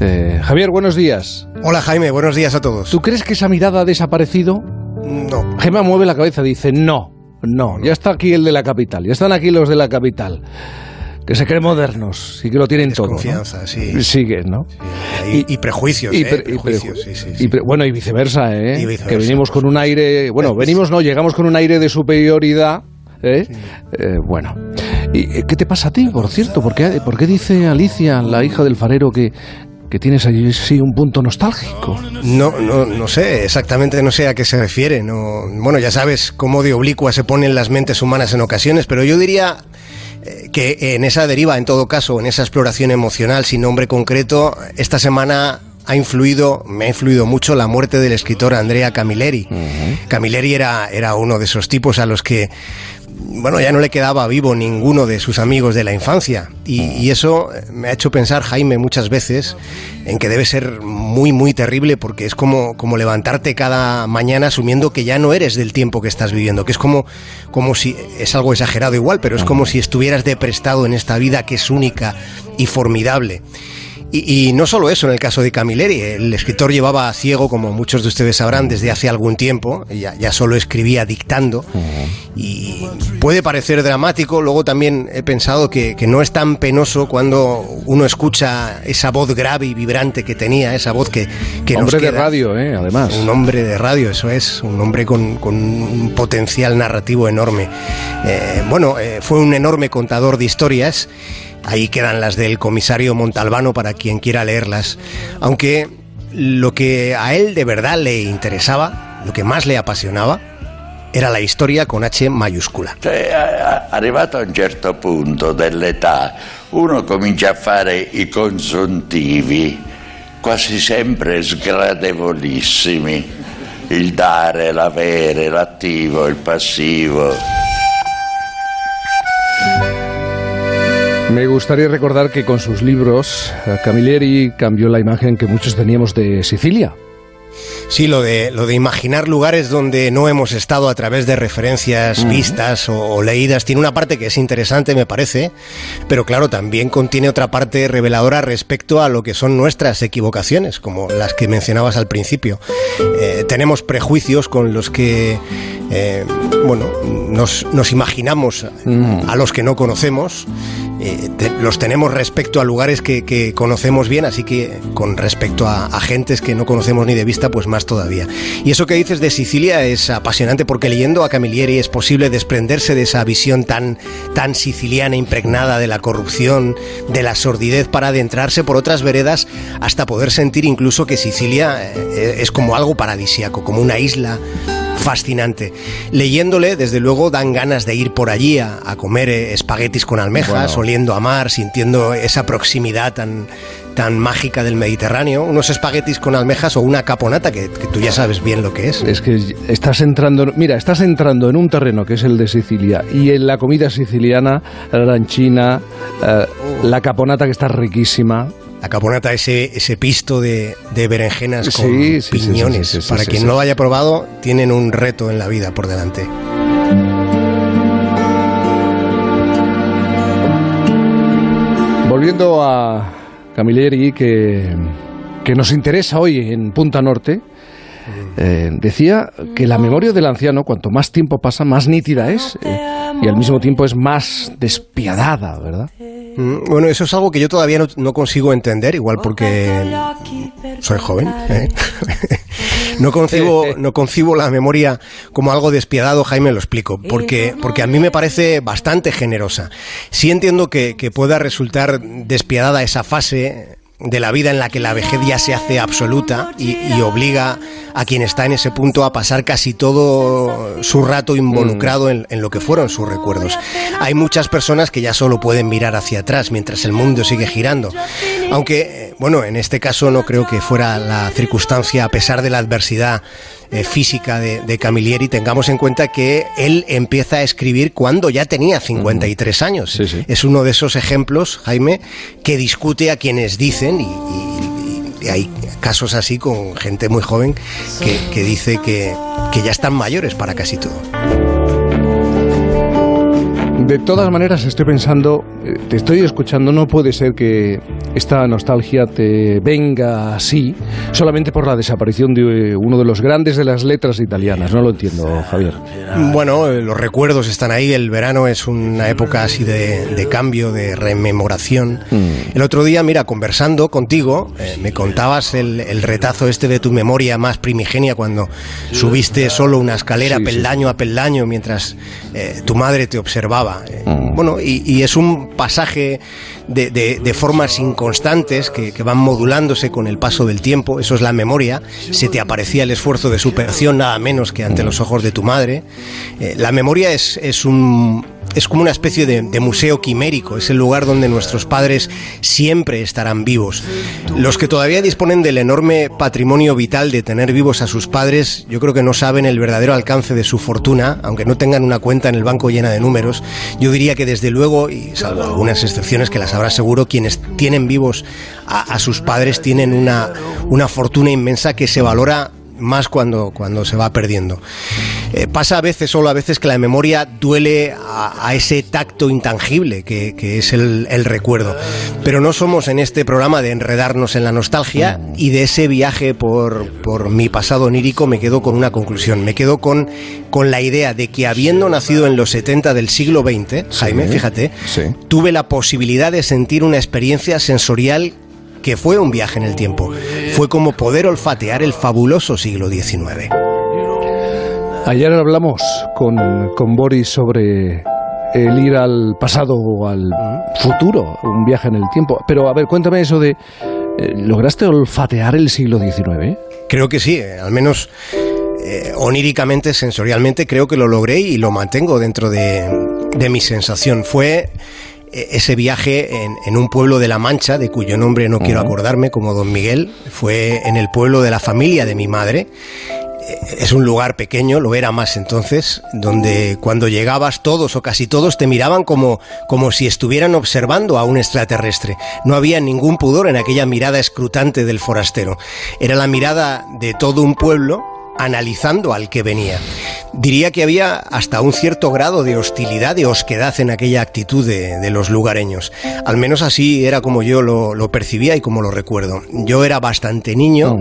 Eh, Javier, buenos días. Hola Jaime, buenos días a todos. ¿Tú crees que esa mirada ha desaparecido? No. Gemma mueve la cabeza, dice no, no, ya está aquí el de la capital, ya están aquí los de la capital. Que se creen modernos y que lo tienen todo. Confianza, sí. Sigue, ¿no? Sí, y, y, prejuicios, y, ¿eh? y prejuicios, pre- sí, sí, y sí. pre- bueno, y viceversa, ¿eh? Viceversa, que venimos con un aire. Bueno, venimos, no, llegamos con un aire de superioridad. ¿eh? Eh, bueno. ¿Y eh, qué te pasa a ti, por cierto? ¿Por qué, por qué dice Alicia, la hija del farero, que, que tienes allí sí un punto nostálgico? No, no, no sé, exactamente no sé a qué se refiere. No, bueno, ya sabes cómo de oblicua se ponen las mentes humanas en ocasiones, pero yo diría eh, que en esa deriva, en todo caso, en esa exploración emocional sin nombre concreto, esta semana ha influido, me ha influido mucho la muerte del escritor Andrea Camilleri. Camilleri era, era uno de esos tipos a los que bueno, ya no le quedaba vivo ninguno de sus amigos de la infancia. Y, eso me ha hecho pensar, Jaime, muchas veces en que debe ser muy, muy terrible porque es como, como levantarte cada mañana asumiendo que ya no eres del tiempo que estás viviendo, que es como, como si, es algo exagerado igual, pero es como si estuvieras deprestado en esta vida que es única y formidable. Y, y no solo eso, en el caso de Camilleri, el escritor llevaba ciego, como muchos de ustedes sabrán, desde hace algún tiempo, ya, ya solo escribía dictando, y puede parecer dramático, luego también he pensado que, que no es tan penoso cuando uno escucha esa voz grave y vibrante que tenía, esa voz que, que nos Hombre de queda. radio, ¿eh? Además. Un hombre de radio, eso es, un hombre con, con un potencial narrativo enorme. Eh, bueno, eh, fue un enorme contador de historias. Ahí quedan las del comisario Montalbano para quien quiera leerlas. Aunque lo que a él de verdad le interesaba, lo que más le apasionaba, era la historia con H mayúscula. Cioè, arrivato a un certo punto dell'età, uno comincia a fare i consuntivi, quasi sempre sgradevolissimi. Il dare, l'avere, l'attivo, il passivo. Me gustaría recordar que con sus libros eh, Camilleri cambió la imagen que muchos teníamos de Sicilia. Sí, lo de, lo de imaginar lugares donde no hemos estado a través de referencias vistas o, o leídas tiene una parte que es interesante, me parece, pero claro, también contiene otra parte reveladora respecto a lo que son nuestras equivocaciones, como las que mencionabas al principio. Eh, tenemos prejuicios con los que, eh, bueno, nos, nos imaginamos a los que no conocemos. Eh, los tenemos respecto a lugares que, conocemos bien, así que con respecto a, gentes que no conocemos ni de vista, pues más todavía. Y eso que dices de Sicilia es apasionante porque leyendo a Camilleri es posible desprenderse de esa visión tan, tan siciliana, impregnada de la corrupción, de la sordidez, para adentrarse por otras veredas hasta poder sentir incluso que Sicilia eh, es como algo paradisíaco, como una isla fascinante. Leyéndole, desde luego, dan ganas de ir por allí a, a comer eh, espaguetis con almejas, oliendo a mar, sintiendo esa proximidad tan, tan mágica del Mediterráneo. Unos espaguetis con almejas o una caponata, que, que tú ya sabes bien lo que es. Es que estás entrando, mira, estás entrando en un terreno que es el de Sicilia y en la comida siciliana, la ranchina, eh, la caponata que está riquísima. La caponata, ese, ese pisto de, de berenjenas con Sí, sí, piñones. sí, Para quien no lo haya probado, tienen un reto en la vida por delante. Volviendo a Camilleri, que, que nos interesa hoy en Punta Norte, eh, decía que la memoria del anciano, cuanto más tiempo pasa, más nítida es eh, y al mismo tiempo es más despiadada, ¿verdad? Mm, Bueno, eso es algo que yo todavía no, consigo entender, igual porque soy joven. ¿eh? No concibo, no concibo la memoria como algo despiadado, Jaime, lo explico, porque, porque a mí me parece bastante generosa. Sí entiendo que, que pueda resultar despiadada esa fase de la vida en la que la vejez ya se hace absoluta y, y obliga a quien está en ese punto a pasar casi todo su rato involucrado en, en lo que fueron sus recuerdos. Hay muchas personas que ya solo pueden mirar hacia atrás mientras el mundo sigue girando. Aunque, eh, bueno, en este caso no creo que fuera la circunstancia, a pesar de la adversidad eh, física de, de Camilleri, tengamos en cuenta que él empieza a escribir cuando ya tenía 53 años. Sí, sí. Es uno de esos ejemplos, Jaime, que discute a quienes dicen, y, hay casos así con gente muy joven que, que dice que, que ya están mayores para casi todo. De todas maneras, estoy pensando, eh, te estoy escuchando, no puede ser que esta nostalgia te venga así solamente por la desaparición de eh, uno de los grandes de las letras italianas. No lo entiendo, Javier. Bueno, eh, los recuerdos están ahí. El verano es una época así de, cambio, de rememoración. Mm. El otro día, mira, conversando contigo, me contabas el, retazo este de tu memoria más primigenia cuando subiste solo una escalera peldaño a peldaño mientras tu madre te observaba eh, mm. Bueno, y, es un pasaje de, formas inconstantes que, van modulándose con el paso del tiempo. Eso es la memoria. Se te aparecía el esfuerzo de superación nada menos que ante mm. los ojos de tu madre. Eh, la memoria es, es un es como una especie de, museo quimérico, es el lugar donde nuestros padres siempre estarán vivos. Los que todavía disponen del enorme patrimonio vital de tener vivos a sus padres, yo creo que no saben el verdadero alcance de su fortuna, aunque no tengan una cuenta en el banco llena de números. Yo diría que desde luego, y salvo algunas excepciones que las habrá seguro, quienes tienen vivos a, sus padres tienen una, una fortuna inmensa que se valora más cuando, cuando se va perdiendo. Eh, pasa a veces, solo a veces, que la memoria duele a, ese tacto intangible que, es el, recuerdo. Pero no somos en este programa de enredarnos en la nostalgia y de ese viaje por, por mi pasado onírico me quedo con una conclusión. Me quedo con, con la idea de que habiendo nacido en los 70 del siglo XX, Jaime, fíjate, tuve la posibilidad de sentir una experiencia sensorial que fue un viaje en el tiempo. Fue como poder olfatear el fabuloso siglo XIX. Ayer hablamos con, con Boris sobre el ir al pasado o al futuro, un viaje en el tiempo. Pero a ver, cuéntame eso de... Eh, ¿Lograste olfatear el siglo XIX? Creo que sí, eh, al menos eh, oníricamente, sensorialmente, creo que lo logré y lo mantengo dentro de, de mi sensación. Fue ese viaje en, un pueblo de La Mancha, de cuyo nombre no quiero acordarme, como Don Miguel, fue en el pueblo de la familia de mi madre. E-, es un lugar pequeño, lo era más entonces, donde cuando llegabas todos o casi todos te miraban como, como si estuvieran observando a un extraterrestre. No había ningún pudor en aquella mirada escrutante del forastero. Era la mirada de todo un pueblo analizando al que venía. Diría que había hasta un cierto grado de hostilidad, de osquedad en aquella actitud de, los lugareños. Al menos así era como yo lo, percibía y como lo recuerdo. Yo era bastante niño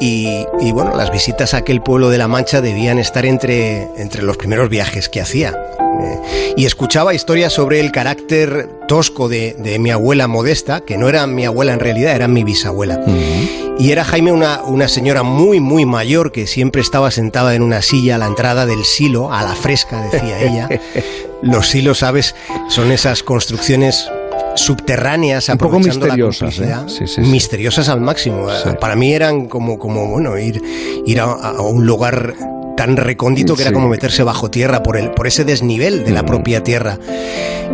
y, bueno, las visitas a aquel pueblo de La Mancha debían estar entre, entre los primeros viajes que hacía. Eh, y escuchaba historias sobre el carácter tosco de, mi abuela modesta, que no era mi abuela en realidad, era mi bisabuela. Y era Jaime una, una señora muy, muy mayor que siempre estaba sentada en una silla a la entrada del silo, a la fresca, decía ella. Los silos, ¿sabes? Son esas construcciones subterráneas un poco misteriosas ¿eh? misteriosas al máximo para mí eran como como bueno ir ir a un lugar tan recóndito que era como meterse bajo tierra por, el, por ese desnivel de la mm. propia tierra.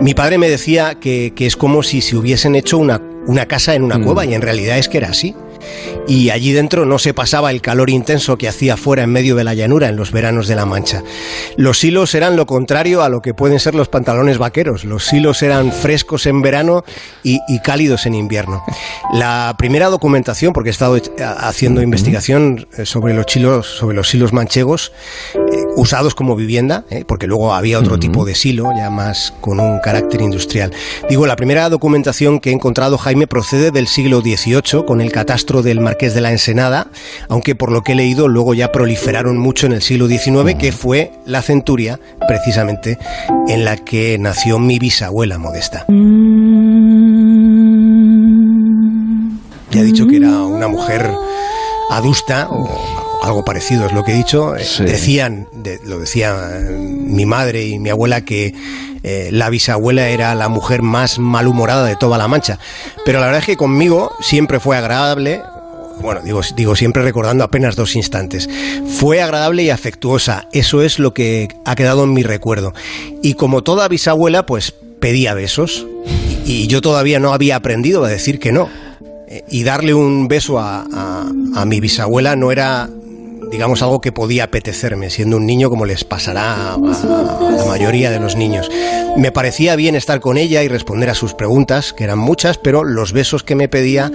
Mi padre me decía que, que es como si se hubiesen hecho una, una casa en una mm. cueva y en realidad es que era así y allí dentro no se pasaba el calor intenso que hacía fuera en medio de la llanura en los veranos de la Mancha. Los silos eran lo contrario a lo que pueden ser los pantalones vaqueros. Los silos eran frescos en verano y, cálidos en invierno. La primera documentación, porque he estado haciendo investigación eh, sobre los silos, sobre los silos manchegos, eh, usados como vivienda, eh, porque luego había otro tipo de silo, ya más con un carácter industrial. Digo, la primera documentación que he encontrado, Jaime, procede del siglo XVIII, con el catastro del Marqués de la Ensenada, aunque por lo que he leído luego ya proliferaron mucho en el siglo XIX, que fue la centuria precisamente en la que nació mi bisabuela modesta. Ya he dicho que era una mujer adusta algo parecido es lo que he dicho. Decían, lo decía mi madre y mi abuela, que eh, la bisabuela era la mujer más malhumorada de toda la mancha. Pero la verdad es que conmigo siempre fue agradable, bueno, digo, digo siempre recordando apenas dos instantes. Fue agradable y afectuosa, eso es lo que ha quedado en mi recuerdo. Y como toda bisabuela, pues pedía besos. Y, yo todavía no había aprendido a decir que no. Eh, y darle un beso a, a mi bisabuela no era digamos, algo que podía apetecerme, siendo un niño como les pasará a, la mayoría de los niños. Me parecía bien estar con ella y responder a sus preguntas, que eran muchas, pero los besos que me pedía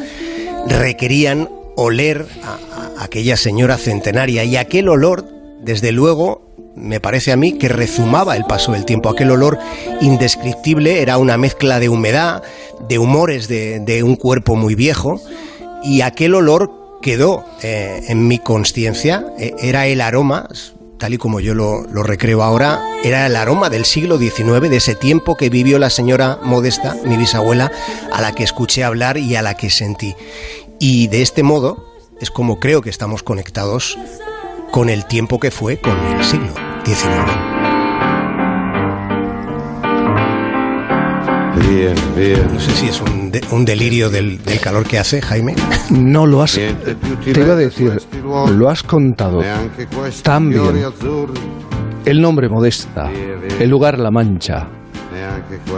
requerían oler a, aquella señora centenaria y aquel olor, desde luego, me parece a mí, que rezumaba el paso del tiempo. Aquel olor indescriptible era una mezcla de humedad, de humores de, un cuerpo muy viejo, y aquel olor quedó eh, en mi conciencia, eh, era el aroma, tal y como yo lo, lo, recreo ahora, era el aroma del siglo XIX, de ese tiempo que vivió la señora Modesta, mi bisabuela, a la que escuché hablar y a la que sentí. Y de este modo es como creo que estamos conectados con el tiempo que fue, con el siglo XIX. Bien, bien. No sé si es un, un delirio del, calor que hace, Jaime. No lo has. Te iba a decir, lo has contado tan bien. El nombre Modesta, el lugar La Mancha,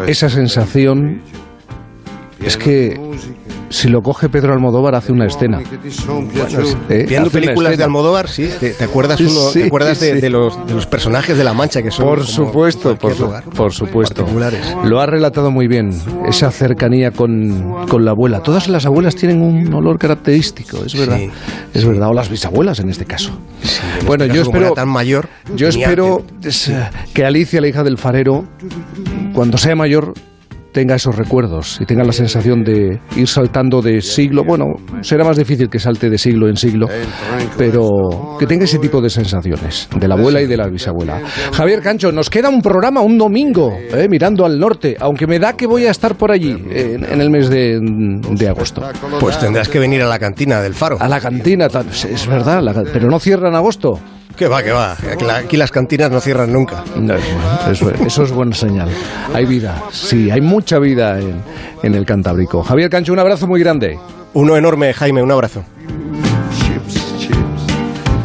esa sensación es que si lo coge Pedro Almodóvar hace una escena. ¿eh? Viendo películas de Almodóvar, sí, ¿te, acuerdas, uno, ¿te acuerdas de, los, de, los, personajes de La Mancha que son Por supuesto, por, por, supuesto. Lo ha relatado muy bien, esa cercanía con, con, la abuela. Todas las abuelas tienen un olor característico, es verdad. es verdad, o las bisabuelas en este caso. bueno, este yo espero tan mayor, yo espero que Alicia, la hija del farero, cuando sea mayor tenga esos recuerdos y tenga la sensación de ir saltando de siglo. Bueno, será más difícil que salte de siglo en siglo, pero que tenga ese tipo de sensaciones, de la abuela y de la bisabuela. Javier Cancho, nos queda un programa un domingo, eh, mirando al norte, aunque me da que voy a estar por allí en, el mes de, agosto. Pues tendrás que venir a la cantina del Faro. A la cantina, es verdad, pero no cierra en agosto. Que va, que va. Aquí las cantinas no cierran nunca. eso, es buena señal. Hay vida, sí, hay mucha vida en, en el Cantábrico. Javier Cancho, un abrazo muy grande. Uno enorme, Jaime, un abrazo.